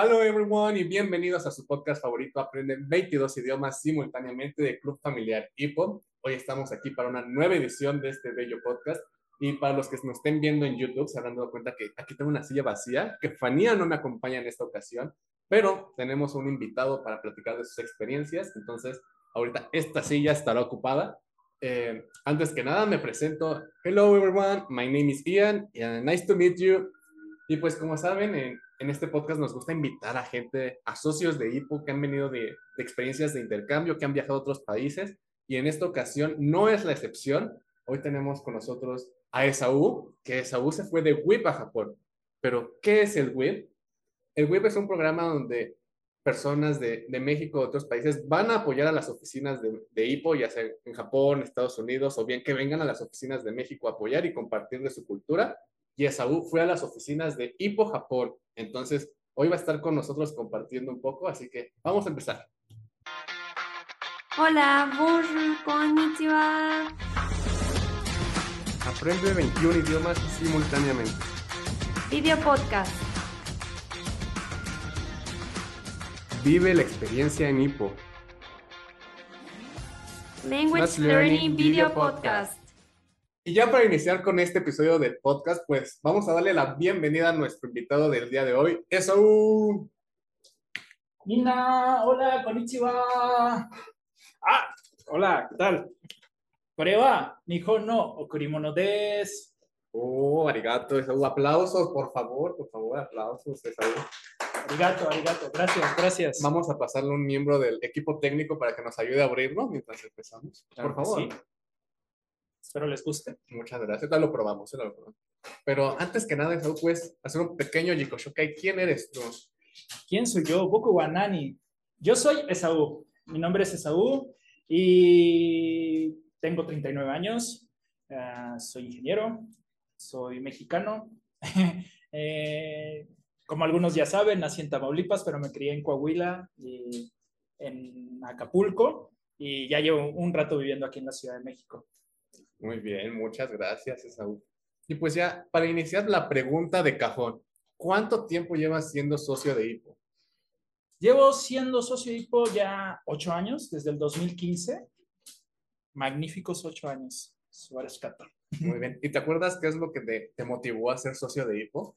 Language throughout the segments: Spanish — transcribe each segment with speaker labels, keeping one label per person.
Speaker 1: Hello everyone y bienvenidos a su podcast favorito Aprende 22 idiomas simultáneamente de Club Familiar Hippo. Hoy estamos aquí para una nueva edición de este bello podcast y para los que nos estén viendo en YouTube se habrán dado cuenta que aquí tengo una silla vacía, que Fanía no me acompaña en esta ocasión, pero tenemos un invitado para platicar de sus experiencias, entonces ahorita esta silla estará ocupada. Eh, antes que nada me presento. Hello everyone, my name is Ian, and nice to meet you. Y pues como saben, en, en, este podcast nos gusta invitar a gente, a socios de IPO que han venido de, de, experiencias de intercambio, que han viajado a otros países. Y en esta ocasión no es la excepción. Hoy tenemos con nosotros a Esaú, que Esaú se fue de WIP a Japón. Pero, ¿qué es el WIP? El WIP es un programa donde personas de, de México o otros países van a apoyar a las oficinas de, de IPO, ya sea en Japón, Estados Unidos, o bien que vengan a las oficinas de México a apoyar y compartir de su cultura y Esaú fue a las oficinas de Hippo Japón. Entonces, hoy va a estar con nosotros compartiendo un poco, así que vamos a empezar.
Speaker 2: Hola, bonjour, konnichiwa.
Speaker 1: Aprende 21 idiomas simultáneamente.
Speaker 2: Video podcast.
Speaker 1: Vive la experiencia en Hippo.
Speaker 2: Language Learning Video Podcast.
Speaker 1: Y ya para iniciar con este episodio del podcast, pues vamos a darle la bienvenida a nuestro invitado del día de hoy, Esaú.
Speaker 3: Mina, hola, konnichiwa. Ah, hola, ¿qué tal? Koreva, nijo no, okurimono des.
Speaker 1: Oh, arigato, Esaú. Aplausos, por favor, por favor, aplausos, Esaú.
Speaker 3: Arigato, arigato, gracias, gracias.
Speaker 1: Vamos a pasarle a un miembro del equipo técnico para que nos ayude a abrirlo mientras empezamos.
Speaker 3: Claro
Speaker 1: por favor.
Speaker 3: sí. Espero les guste.
Speaker 1: Muchas gracias, ya lo probamos, ya lo probamos. Pero antes que nada, Esaú, puedes hacer un pequeño Jikoshokai. ¿Quién eres tú?
Speaker 3: ¿Quién soy yo? Boku Wanani. Yo soy Esaú. Mi nombre es Esaú y tengo 39 años. Uh, soy ingeniero, soy mexicano. eh, como algunos ya saben, nací en Tamaulipas, pero me crié en Coahuila y en Acapulco y ya llevo un rato viviendo aquí en la Ciudad de México.
Speaker 1: Muy bien, muchas gracias, Esaú. Y pues ya, para iniciar la pregunta de cajón, ¿cuánto tiempo llevas siendo socio de HIPO?
Speaker 3: Llevo siendo socio de HIPO ya ocho años, desde el 2015. Magníficos ocho años. Suárez Cato.
Speaker 1: Muy bien. ¿Y te acuerdas qué es lo que te, te motivó a ser socio de HIPO?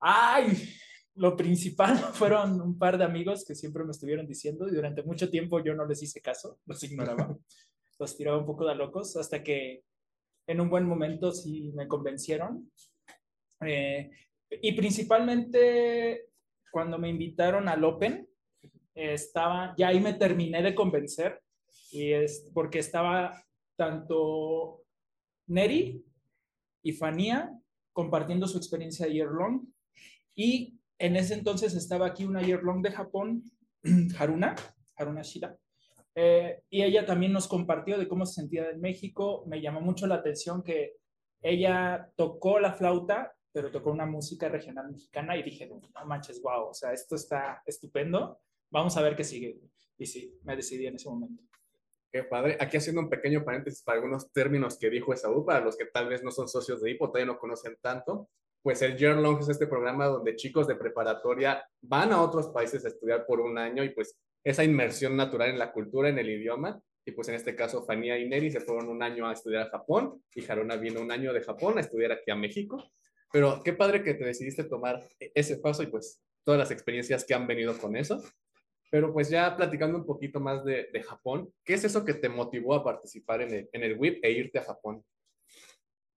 Speaker 3: Ay, lo principal fueron un par de amigos que siempre me estuvieron diciendo y durante mucho tiempo yo no les hice caso, los ignoraba. Los tiraba un poco de locos hasta que en un buen momento sí me convencieron. Eh, y principalmente cuando me invitaron al Open, eh, estaba, ya ahí me terminé de convencer, y es porque estaba tanto Neri y Fania compartiendo su experiencia de year long, y en ese entonces estaba aquí una year long de Japón, Haruna, Haruna Shida, eh, y ella también nos compartió de cómo se sentía en México. Me llamó mucho la atención que ella tocó la flauta, pero tocó una música regional mexicana y dije, no manches, wow, o sea, esto está estupendo. Vamos a ver qué sigue. Y sí, me decidí en ese momento.
Speaker 1: Qué padre. Aquí haciendo un pequeño paréntesis para algunos términos que dijo Esaú, para los que tal vez no son socios de HIPO, todavía no conocen tanto. Pues el Year Long es este programa donde chicos de preparatoria van a otros países a estudiar por un año y pues esa inmersión natural en la cultura, en el idioma. Y pues en este caso, Fania y Neri se fueron un año a estudiar a Japón y Haruna vino un año de Japón a estudiar aquí a México. Pero qué padre que te decidiste tomar ese paso y pues todas las experiencias que han venido con eso. Pero pues ya platicando un poquito más de, de Japón, ¿qué es eso que te motivó a participar en el, en el WIP e irte a Japón?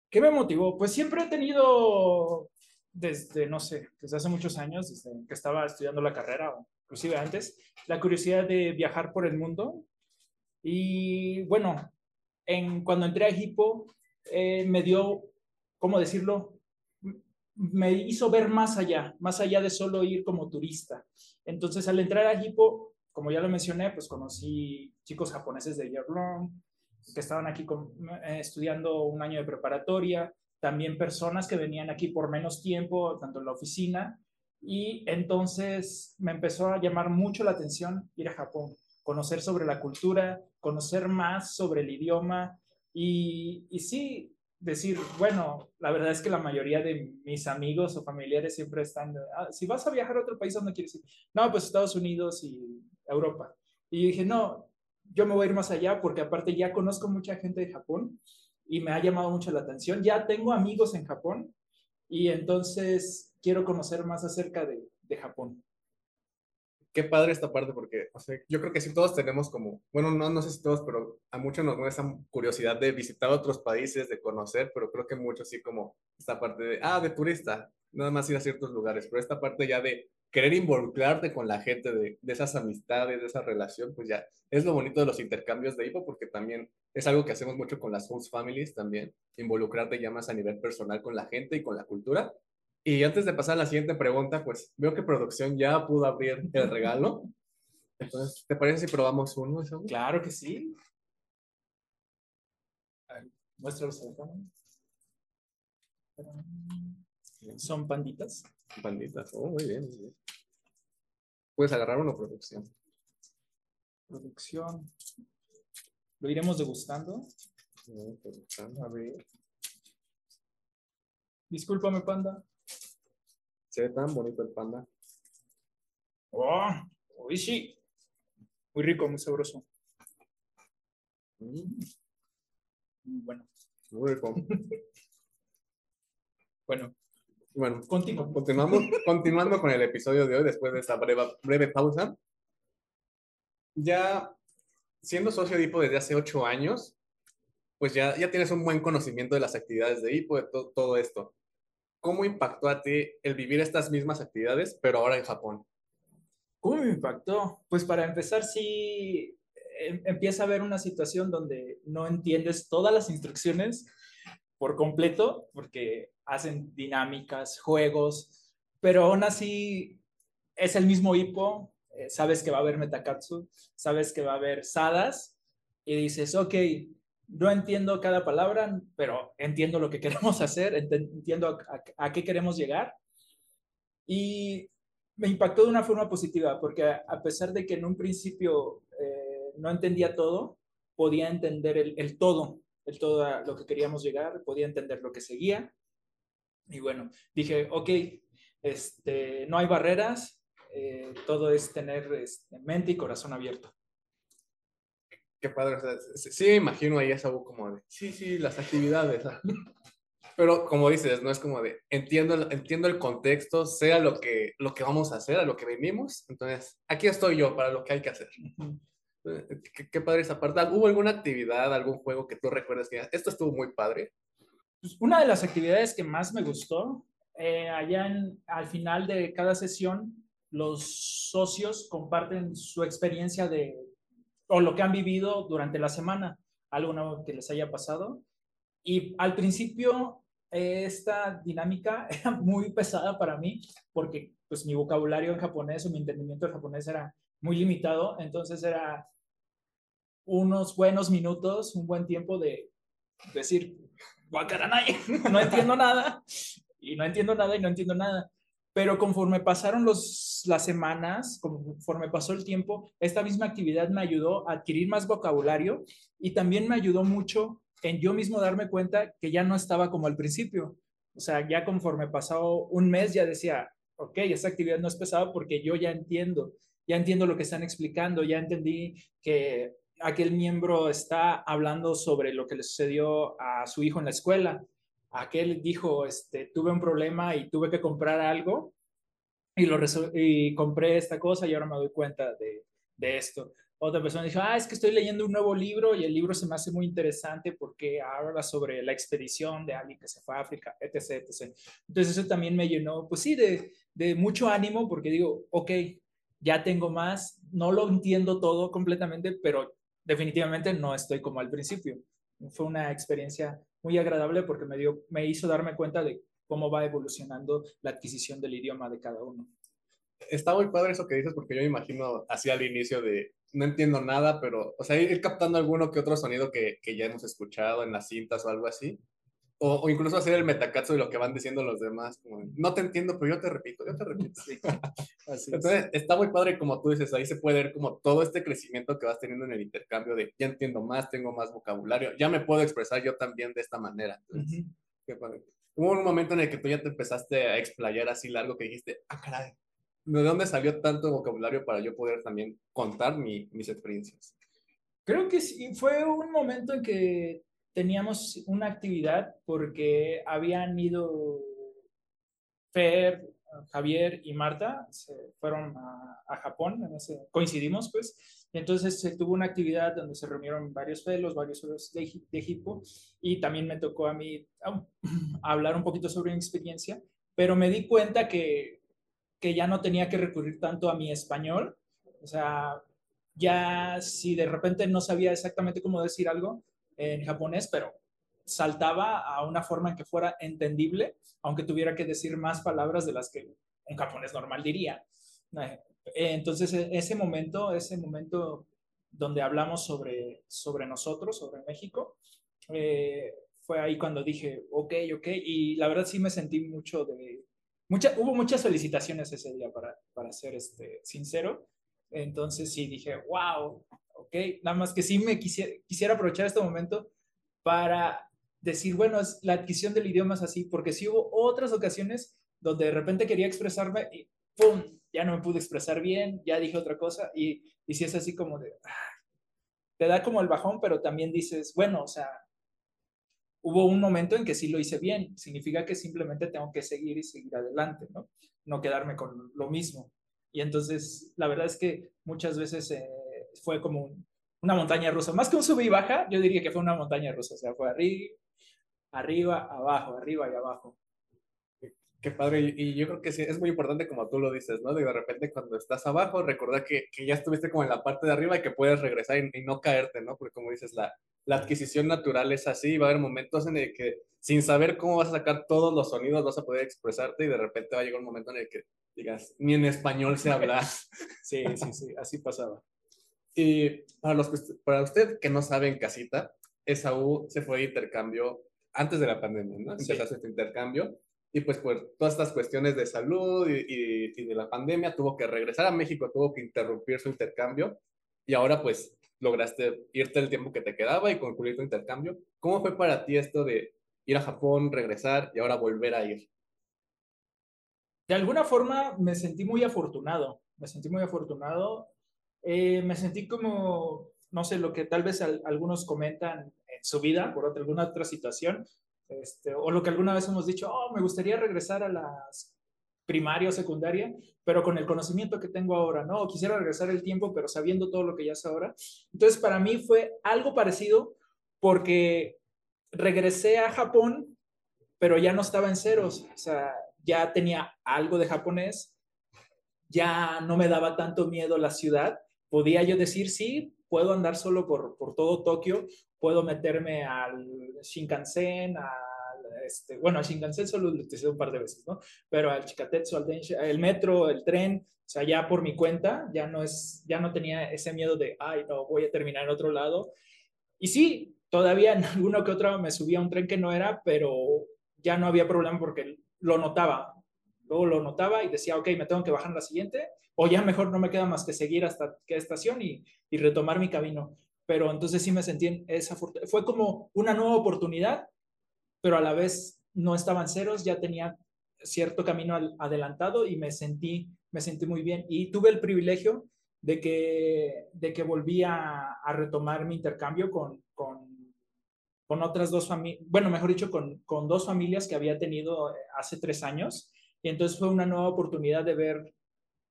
Speaker 3: ¿Qué me motivó? Pues siempre he tenido desde, no sé, desde hace muchos años, desde que estaba estudiando la carrera, o inclusive antes, la curiosidad de viajar por el mundo. Y bueno, en, cuando entré a Hippo, eh, me dio, ¿cómo decirlo? Me hizo ver más allá, más allá de solo ir como turista. Entonces, al entrar a Hippo, como ya lo mencioné, pues conocí chicos japoneses de year long, que estaban aquí con, eh, estudiando un año de preparatoria, también personas que venían aquí por menos tiempo, tanto en la oficina, y entonces me empezó a llamar mucho la atención ir a Japón, conocer sobre la cultura, conocer más sobre el idioma, y, y sí, decir, bueno, la verdad es que la mayoría de mis amigos o familiares siempre están, ah, si vas a viajar a otro país, ¿dónde quieres ir? No, pues Estados Unidos y Europa. Y dije, no, yo me voy a ir más allá porque aparte ya conozco mucha gente de Japón y me ha llamado mucho la atención. Ya tengo amigos en Japón y entonces quiero conocer más acerca de, Japón
Speaker 1: qué padre esta parte porque o sea, yo creo que sí todos tenemos como, bueno, no, no sé si todos, pero a muchos nos mueve esa curiosidad de visitar otros países, de conocer, pero creo que muchos sí como esta parte de, ah, de turista, nada más ir a ciertos lugares, pero esta parte ya de querer involucrarte con la gente, de, esas amistades, de esa relación, pues ya es lo bonito de los intercambios de hipo porque también es algo que hacemos mucho con las host families también, involucrarte ya más a nivel personal con la gente y con la cultura y antes de pasar a la siguiente pregunta, pues veo que producción ya pudo abrir el regalo. Entonces, ¿te parece si probamos uno?
Speaker 3: Claro que sí. Muéstralos a Son panditas.
Speaker 1: Panditas, oh, muy bien, muy bien. Puedes agarrar uno, producción.
Speaker 3: Producción. Lo iremos degustando.
Speaker 1: A ver.
Speaker 3: Discúlpame, panda.
Speaker 1: Se ve tan bonito el panda.
Speaker 3: Oh, uy, sí. Muy rico, muy sabroso. Mm. Bueno.
Speaker 1: Muy rico.
Speaker 3: bueno.
Speaker 1: Bueno, continuamos, continuando con el episodio de hoy, después de esta breve, breve pausa. Ya siendo socio de HIPO desde hace ocho años, pues ya, ya tienes un buen conocimiento de las actividades de HIPO, de todo esto. ¿cómo impactó a ti el vivir estas mismas actividades, pero ahora en Japón?
Speaker 3: ¿Cómo me impactó? Pues para empezar, sí em, empieza a haber una situación donde no entiendes todas las instrucciones por completo, porque hacen dinámicas, juegos, pero aún así es el mismo hipo, eh, sabes que va a haber metakatsu, sabes que va a haber sadas, y dices, ok, no entiendo cada palabra, pero entiendo lo que queremos hacer, entiendo a, qué queremos llegar. Y me impactó de una forma positiva, porque a pesar de que en un principio eh, no entendía todo, podía entender el, todo, el todo a lo que queríamos llegar, podía entender lo que seguía. Y bueno, dije, ok, este, no hay barreras, eh, todo es tener este, mente y corazón abierto
Speaker 1: qué padre. sí, me imagino ahí esa como de, sí, sí, las actividades. Pero como dices, no es como de, entiendo, entiendo el contexto, sea lo que, lo que vamos a hacer, a lo que venimos. Entonces, aquí estoy yo para lo que hay que hacer. Eh, qué, padre esa parte. ¿Hubo alguna actividad, algún juego que tú recuerdes que esto estuvo muy padre?
Speaker 3: Pues una de las actividades que más me gustó, eh, allá al final de cada sesión, los socios comparten su experiencia de, o lo que han vivido durante la semana, algo nuevo que les haya pasado. Y al principio esta dinámica era muy pesada para mí porque pues mi vocabulario en japonés o mi entendimiento del japonés era muy limitado, entonces era unos buenos minutos, un buen tiempo de decir, wakaranai, no entiendo nada, y no entiendo nada y no entiendo nada. Pero conforme pasaron los, las semanas, conforme pasó el tiempo, esta misma actividad me ayudó a adquirir más vocabulario y también me ayudó mucho en yo mismo darme cuenta que ya no estaba como al principio. O sea, ya conforme pasó un mes ya decía, ok, esta actividad no es pesada porque yo ya entiendo, ya entiendo lo que están explicando, ya entendí que aquel miembro está hablando sobre lo que le sucedió a su hijo en la escuela aquel dijo, este, tuve un problema y tuve que comprar algo y, lo y compré esta cosa y ahora me doy cuenta de, de esto. Otra persona dijo, ah, es que estoy leyendo un nuevo libro y el libro se me hace muy interesante porque habla sobre la expedición de alguien que se fue a África, etc. etc. Entonces eso también me llenó, pues sí, de, de mucho ánimo porque digo, ok, ya tengo más, no lo entiendo todo completamente, pero definitivamente no estoy como al principio. Fue una experiencia muy agradable porque me, dio, me hizo darme cuenta de cómo va evolucionando la adquisición del idioma de cada uno.
Speaker 1: Está muy padre eso que dices porque yo me imagino así al inicio de no entiendo nada, pero, o sea, ir captando alguno que otro sonido que, que ya hemos escuchado en las cintas o algo así. O, o, incluso hacer el metacatsu de lo que van diciendo los demás. Como, no te entiendo, pero yo te repito, yo te repito. Sí. Así Entonces, es. está muy padre, como tú dices, ahí se puede ver como todo este crecimiento que vas teniendo en el intercambio de ya entiendo más, tengo más vocabulario, ya me puedo expresar yo también de esta manera. Entonces, uh -huh. qué padre. Hubo un momento en el que tú ya te empezaste a explayar así largo que dijiste, ah, caray, ¿de dónde salió tanto vocabulario para yo poder también contar mi, mis experiencias?
Speaker 3: Creo que sí, fue un momento en que teníamos una actividad porque habían ido Fer, Javier y Marta, se fueron a, Japón, coincidimos pues, y entonces se tuvo una actividad donde se reunieron varios felos, varios felos de, de Egipto, y también me tocó a mí hablar un poquito sobre mi experiencia, pero me di cuenta que, que ya no tenía que recurrir tanto a mi español, o sea, ya si de repente no sabía exactamente cómo decir algo, en japonés, pero saltaba a una forma en que fuera entendible, aunque tuviera que decir más palabras de las que un japonés normal diría. Entonces, ese momento, ese momento donde hablamos sobre, sobre nosotros, sobre México, eh, fue ahí cuando dije, ok, ok, y la verdad sí me sentí mucho de... Mucha, hubo muchas felicitaciones ese día, para, para ser este, sincero. Entonces sí dije, wow, ¿ok? Nada más que sí me quisiera, quisiera aprovechar este momento para decir, bueno, es, la adquisición del idioma es así, porque sí hubo otras ocasiones donde de repente quería expresarme y ¡pum! Ya no me pude expresar bien, ya dije otra cosa y, y si es así como de, ah, te da como el bajón, pero también dices, bueno, o sea, hubo un momento en que sí lo hice bien, significa que simplemente tengo que seguir y seguir adelante, ¿no? No quedarme con lo mismo. Y entonces, la verdad es que muchas veces eh, fue como un, una montaña rusa. Más que un sub y baja, yo diría que fue una montaña rusa. O sea, fue arriba, arriba, abajo, arriba y abajo.
Speaker 1: Qué padre, y yo creo que sí, es muy importante como tú lo dices, ¿no? De, de repente cuando estás abajo, recordar que, que, ya estuviste como en la parte de arriba y que puedes regresar y, y, no caerte, ¿no? Porque como dices, la, la adquisición natural es así, va a haber momentos en el que sin saber cómo vas a sacar todos los sonidos vas a poder expresarte y de repente va a llegar un momento en el que digas, ni en español se habla.
Speaker 3: sí, sí, sí, así pasaba.
Speaker 1: Y para, los que, para usted que no sabe en casita, Esaú se fue de intercambio antes de la pandemia, ¿no? Sí. Empezó este intercambio y pues por todas estas cuestiones de salud y, y, y, de la pandemia tuvo que regresar a México, tuvo que interrumpir su intercambio y ahora pues lograste irte el tiempo que te quedaba y concluir tu intercambio. ¿Cómo fue para ti esto de ir a Japón, regresar y ahora volver a ir?
Speaker 3: De alguna forma me sentí muy afortunado, me sentí muy afortunado eh, me sentí como, no sé, lo que tal vez al, algunos comentan en su vida, por otra, alguna otra situación, este, o lo que alguna vez hemos dicho, oh, me gustaría regresar a las primaria o secundaria, pero con el conocimiento que tengo ahora, ¿no? O quisiera regresar el tiempo, pero sabiendo todo lo que ya sé ahora. Entonces, para mí fue algo parecido porque regresé a Japón, pero ya no estaba en ceros, o sea, ya tenía algo de japonés, ya no me daba tanto miedo la ciudad podía yo decir, sí, puedo andar solo por, por todo Tokio, puedo meterme al Shinkansen, este, bueno, al Shinkansen solo lo utilicé un par de veces, ¿no? Pero al Chikatetsu, al Densha, el metro, el tren, o sea, ya por mi cuenta, ya no, es, ya no tenía ese miedo de, ay, no, voy a terminar en otro lado. Y sí, todavía en alguno que otro me subía a un tren que no era, pero ya no había problema porque lo notaba. Luego lo notaba y decía, ok, me tengo que bajar en la siguiente o ya mejor no me queda más que seguir hasta qué estación y, y retomar mi camino. Pero entonces sí me sentí en esa fue como una nueva oportunidad, pero a la vez no estaban ceros, ya tenía cierto camino adelantado y me sentí, me sentí muy bien. Y tuve el privilegio de que, de que volví a, a retomar mi intercambio con, con, con otras dos familias, bueno, mejor dicho, con, con dos familias que había tenido hace tres años. Y entonces fue una nueva oportunidad de ver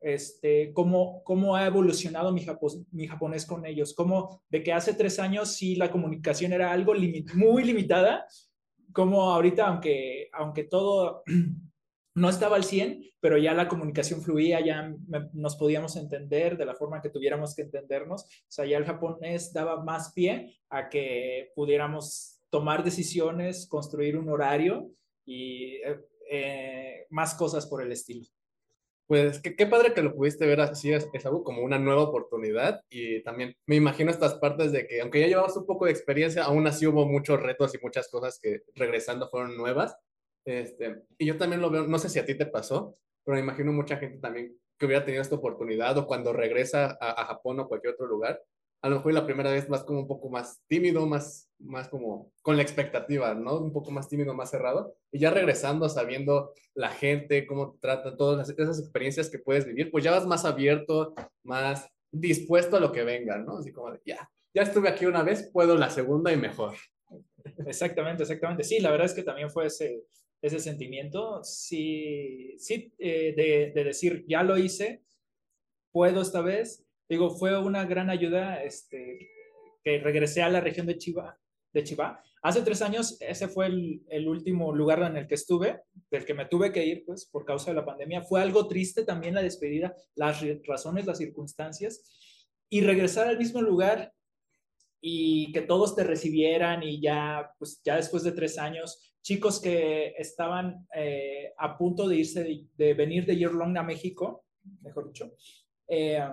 Speaker 3: este, cómo, cómo ha evolucionado mi, mi, japonés con ellos, cómo de que hace tres años sí la comunicación era algo muy limitada, como ahorita, aunque, aunque todo no estaba al 100, pero ya la comunicación fluía, ya nos podíamos entender de la forma que tuviéramos que entendernos, o sea, ya el japonés daba más pie a que pudiéramos tomar decisiones, construir un horario y eh, eh, más cosas por el estilo.
Speaker 1: Pues qué, padre que lo pudiste ver así, es, es algo como una nueva oportunidad y también me imagino estas partes de que aunque ya llevabas un poco de experiencia, aún así hubo muchos retos y muchas cosas que regresando fueron nuevas. Este, y yo también lo veo, no sé si a ti te pasó, pero me imagino mucha gente también que hubiera tenido esta oportunidad o cuando regresa a Japón o cualquier otro lugar, a lo mejor la primera vez vas como un poco más tímido, más, más como con la expectativa, ¿no? Un poco más tímido, más cerrado. Y ya regresando, sabiendo la gente, cómo trata todas esas experiencias que puedes vivir, pues ya vas más abierto, más dispuesto a lo que venga, ¿no? Así como ya, ya estuve aquí una vez, puedo la segunda y mejor.
Speaker 3: Exactamente, exactamente. Sí, la verdad es que también fue ese, ese sentimiento, sí, sí eh, de decir, ya lo hice, puedo esta vez, digo, fue una gran ayuda este, que regresé a la región de Chiva, de Chiva. Hace tres años, ese fue el, el, último lugar en el que estuve, del que me tuve que ir, pues, por causa de la pandemia. Fue algo triste también la despedida, las razones, las circunstancias, y regresar al mismo lugar y que todos te recibieran y ya, pues, ya después de tres años, chicos que estaban eh, a punto de irse, de, de, venir de Year Long a México, mejor dicho, eh,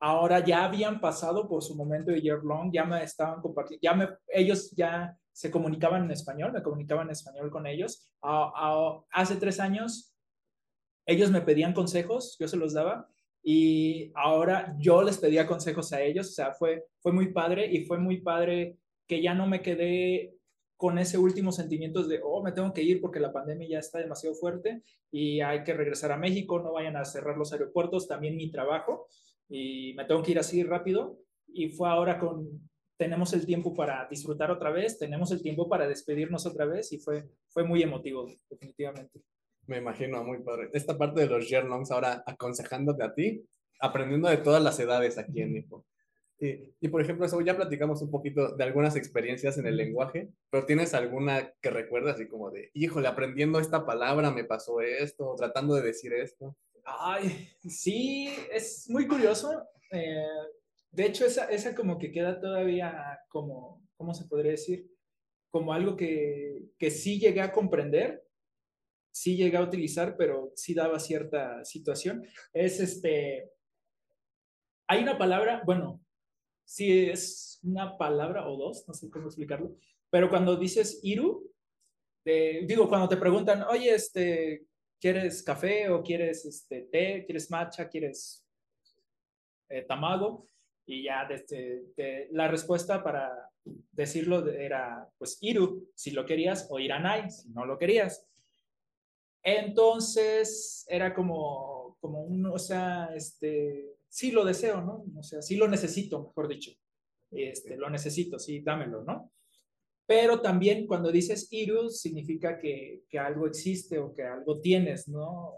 Speaker 3: ahora ya habían pasado por su momento de year long, ya me estaban compartiendo, ya me, ellos ya se comunicaban en español, me comunicaba en español con ellos. A, a, hace tres años, ellos me pedían consejos, yo se los daba, y ahora yo les pedía consejos a ellos, o sea, fue, fue muy padre y fue muy padre que ya no me quedé con ese último sentimiento de, oh, me tengo que ir porque la pandemia ya está demasiado fuerte y hay que regresar a México, no vayan a cerrar los aeropuertos, también mi trabajo y me tengo que ir así rápido. Y fue ahora con, tenemos el tiempo para disfrutar otra vez, tenemos el tiempo para despedirnos otra vez y fue, fue muy emotivo, definitivamente.
Speaker 1: Me imagino, muy padre. Esta parte de los year-longs ahora aconsejándote a ti, aprendiendo de todas las edades aquí en Nipo. Y, y, por ejemplo, eso ya platicamos un poquito de algunas experiencias en el lenguaje, pero ¿tienes alguna que recuerdas así como de, híjole, aprendiendo esta palabra me pasó esto, tratando de decir esto?
Speaker 3: Ay, sí, es muy curioso. Eh, de hecho, esa, esa como que queda todavía como, ¿cómo se podría decir? Como algo que, que sí llegué a comprender, sí llegué a utilizar, pero sí daba cierta situación. Es este, hay una palabra, bueno, sí es una palabra o dos, no sé cómo explicarlo, pero cuando dices iru, digo, cuando te preguntan, oye, este, ¿Quieres café o quieres este, té? ¿Quieres matcha? ¿Quieres eh, tamago? Y ya desde, de, la respuesta para decirlo era pues iru si lo querías o iranai si no lo querías. Entonces era como, como un, o sea, este, sí lo deseo, ¿no? O sea, sí lo necesito, mejor dicho. Este, lo necesito, sí, dámelo, ¿no? Pero también cuando dices iru significa que, que, algo existe o que algo tienes, ¿no?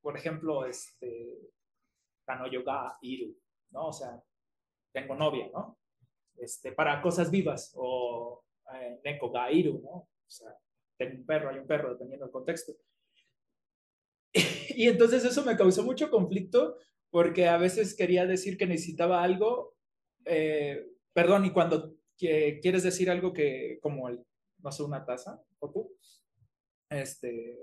Speaker 3: Por ejemplo, este, Kanoyoga iru, ¿no? O sea, tengo novia, ¿no? Este, para cosas vivas o eh, Neko ga iru, ¿no? O sea, tengo un perro, hay un perro, dependiendo del contexto. y entonces eso me causó mucho conflicto porque a veces quería decir que necesitaba algo, eh, perdón, y cuando que quieres decir algo que, como el, no sé, una taza, o tú, este,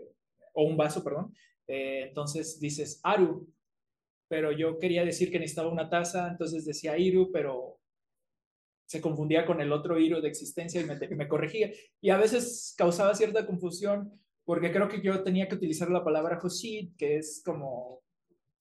Speaker 3: o un vaso, perdón, eh, entonces dices Aru, pero yo quería decir que necesitaba una taza, entonces decía Iru, pero se confundía con el otro Iru de existencia y me, me corregía. Y a veces causaba cierta confusión porque creo que yo tenía que utilizar la palabra Hoshid, que es como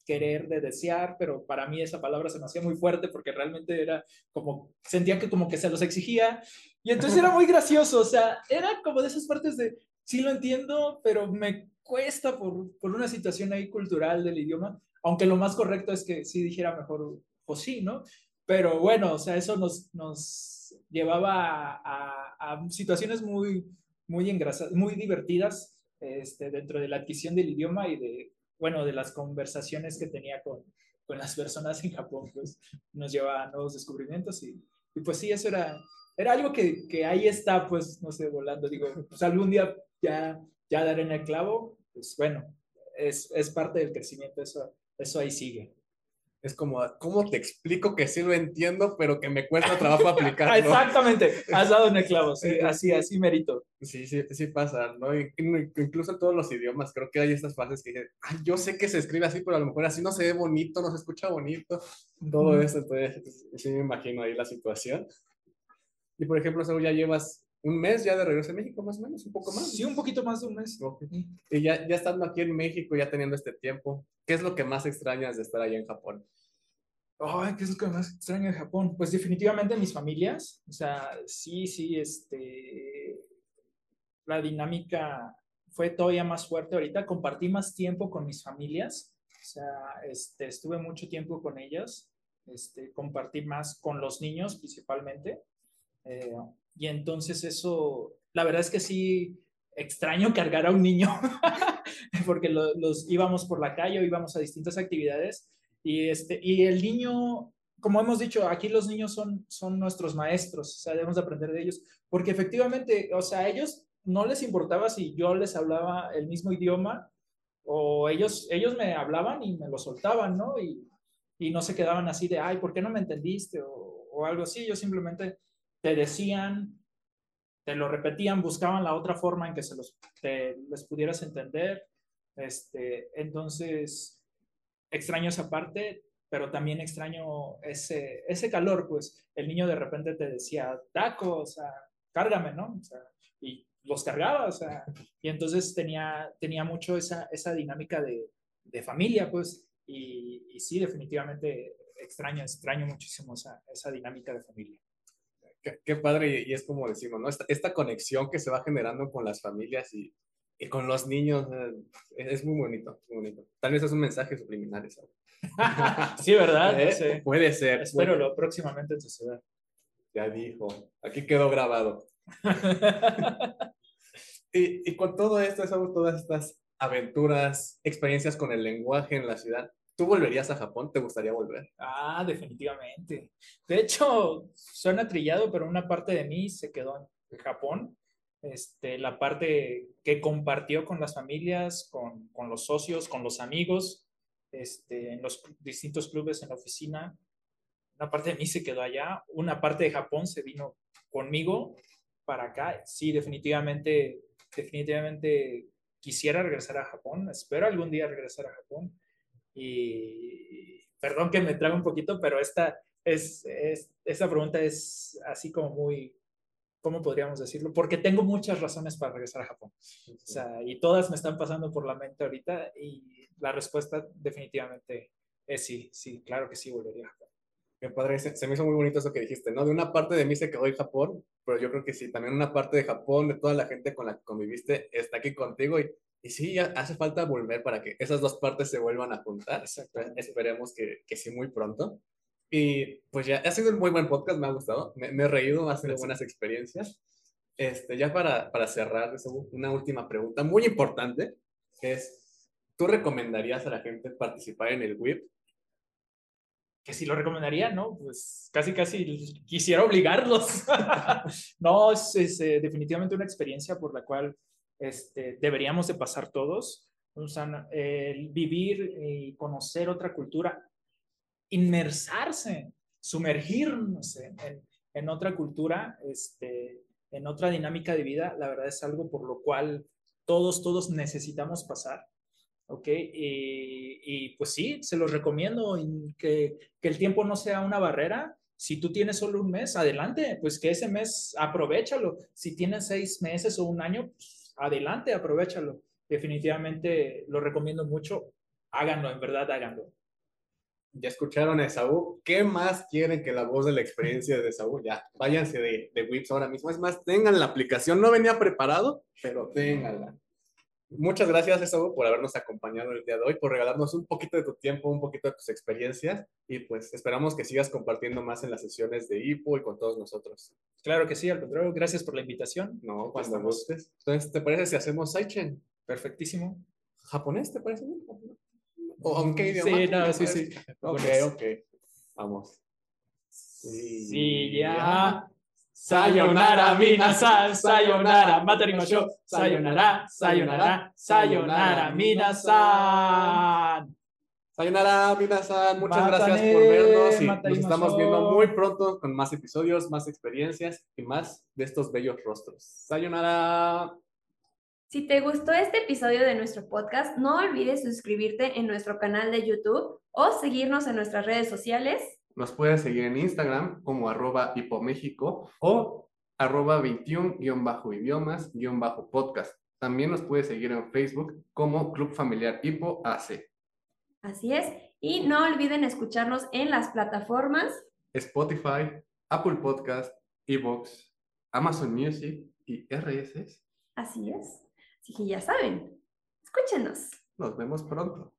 Speaker 3: querer, de desear, pero para mí esa palabra se me hacía muy fuerte porque realmente era como, sentía que como que se los exigía y entonces era muy gracioso, o sea, era como de esas partes de, sí lo entiendo, pero me cuesta por, por una situación ahí cultural del idioma, aunque lo más correcto es que sí dijera mejor o sí, ¿no? Pero bueno, o sea, eso nos, nos llevaba a, a, a situaciones muy, muy engrasadas, muy divertidas este, dentro de la adquisición del idioma y de bueno, de las conversaciones que tenía con, con las personas en Japón, pues nos lleva a nuevos descubrimientos y, y pues sí, eso era, era algo que, que, ahí está, pues, no sé, volando, digo, pues algún día ya, ya daré en el clavo, pues bueno, es, es parte del crecimiento, eso, eso ahí sigue.
Speaker 1: Es como, ¿cómo te explico que sí lo entiendo, pero que me cuesta trabajo aplicarlo?
Speaker 3: Exactamente, has dado en el clavo, sí, así, así merito.
Speaker 1: Sí, sí, sí pasa, ¿no? Incluso en todos los idiomas, creo que hay estas frases que dicen, Ay, yo sé que se escribe así, pero a lo mejor así no se ve bonito, no se escucha bonito, todo eso, entonces sí me imagino ahí la situación. Y por ejemplo, Saúl, ya llevas un mes ya de regreso a México, más o menos, un poco más.
Speaker 3: Sí, un poquito más de un mes.
Speaker 1: Y ya, ya estando aquí en México, ya teniendo este tiempo, ¿qué es lo que más extrañas de estar allá en Japón?
Speaker 3: Ay, ¿qué es lo que más extraño de Japón? Pues definitivamente mis familias. O sea, sí, sí, este, la dinámica fue todavía más fuerte ahorita. Compartí más tiempo con mis familias. O sea, este, estuve mucho tiempo con ellas. Este, compartí más con los niños principalmente. Eh, y entonces eso, la verdad es que sí, extraño cargar a un niño, porque los íbamos por la calle o íbamos a distintas actividades. Y, este, y el niño, como hemos dicho, aquí los niños son, son nuestros maestros, o sea, debemos aprender de ellos, porque efectivamente, o sea, a ellos no les importaba si yo les hablaba el mismo idioma o ellos, ellos me hablaban y me lo soltaban, ¿no? Y, y no se quedaban así de, ay, ¿por qué no me entendiste? O, o algo así, yo simplemente te decían, te lo repetían, buscaban la otra forma en que se los, les pudieras entender. Este, entonces, extraño esa parte, pero también extraño ese, ese calor, pues el niño de repente te decía, taco, o sea, cárgame, ¿no? Y los cargaba, o sea, y entonces tenía, tenía mucho esa, esa dinámica de, de familia, pues, y, y, sí, definitivamente extraño, extraño muchísimo esa, esa dinámica de familia.
Speaker 1: Qué, padre, y, es como decimos, ¿no? Esta, esta, conexión que se va generando con las familias y, y con los niños eh, es, muy bonito, muy bonito. Tal vez es un mensaje subliminal eso.
Speaker 3: sí, ¿verdad?
Speaker 1: ¿Eh? Puede ser.
Speaker 3: Espero lo próximamente en tu ciudad.
Speaker 1: Ya dijo, aquí quedó grabado. y, y, con todo esto, todas estas aventuras, experiencias con el lenguaje en la ciudad, ¿Tú volverías a Japón? ¿Te gustaría volver?
Speaker 3: Ah, definitivamente. De hecho, suena trillado, pero una parte de mí se quedó en Japón. Este, la parte que compartió con las familias, con, con los socios, con los amigos, este, en los distintos clubes en la oficina. Una parte de mí se quedó allá, una parte de Japón se vino conmigo para acá. Sí, definitivamente, definitivamente quisiera regresar a Japón. Espero algún día regresar a Japón. Y perdón que me trague un poquito, pero esta, es, esta pregunta es así como muy, ¿cómo podríamos decirlo? Porque tengo muchas razones para regresar a Japón. O sea, y todas me están pasando por la mente ahorita y la respuesta definitivamente es sí, sí, claro que sí volvería a Japón.
Speaker 1: Qué padre, se, se, me hizo muy bonito eso que dijiste, ¿no? De una parte de mí se quedó en Japón, pero yo creo que sí, también una parte de Japón, de toda la gente con la que conviviste, está aquí contigo y y sí, hace falta volver para que esas dos partes se vuelvan a juntar. Esperemos que, que, sí muy pronto. Y pues ya ha sido un muy buen podcast, me ha gustado, me, he reído, ha sido buenas experiencias. Este, ya para, para cerrar, una última pregunta muy importante es, ¿tú recomendarías a la gente participar en el WIP?
Speaker 3: Que si lo recomendaría, ¿no? Pues casi, casi quisiera obligarlos. no, es, es eh, definitivamente una experiencia por la cual este, deberíamos de pasar todos. O sea, el vivir y conocer otra cultura, inmersarse, sumergirnos en, en, otra cultura, este, en otra dinámica de vida, la verdad es algo por lo cual todos, todos necesitamos pasar. ¿ok? Y, y, pues sí, se los recomiendo que, que, el tiempo no sea una barrera. Si tú tienes solo un mes, adelante, pues que ese mes aprovechalo. Si tienes seis meses o un año, pues adelante, aprovechalo. Definitivamente lo recomiendo mucho. Háganlo, en verdad, háganlo.
Speaker 1: Ya escucharon a Esaú. ¿Qué más quieren que la voz de la experiencia de Esaú? Ya, váyanse de, de ahora mismo. Es más, tengan la aplicación. No venía preparado, pero ténganla. Muchas gracias, Esaú, por habernos acompañado el día de hoy, por regalarnos un poquito de tu tiempo, un poquito de tus experiencias y pues esperamos que sigas compartiendo más en las sesiones de IPO y con todos nosotros.
Speaker 3: Claro que sí, al contrario, gracias por la invitación.
Speaker 1: No, cuando gustes. Entonces, ¿te parece si hacemos Saichen?
Speaker 3: Perfectísimo.
Speaker 1: ¿Japonés te parece ¿O aunque idioma?
Speaker 3: Sí, no, sí, sí.
Speaker 1: Ok, ok. Vamos.
Speaker 3: Sí, sí ya. Sayonara minasan, sayonara matarimashou, sayonara, sayonara, sayonara minasan.
Speaker 1: Sayonara, minasan, muchas gracias por vernos y nos estamos viendo muy pronto con más episodios, más experiencias y más de estos bellos rostros. Sayonara.
Speaker 2: Si te gustó este episodio de nuestro podcast, no olvides suscribirte en nuestro canal de YouTube o seguirnos en nuestras redes sociales.
Speaker 1: Nos puedes seguir en Instagram como arroba hipoméxico o arroba 21-idiomas-podcast. También nos puedes seguir en Facebook como Club Familiar Hipo AC,
Speaker 2: Así es. Y no olviden escucharnos en las plataformas.
Speaker 1: Spotify, Apple Podcast, Evox, Amazon Music y RSS.
Speaker 2: Así es. Así que ya saben, escúchenos.
Speaker 1: Nos vemos pronto.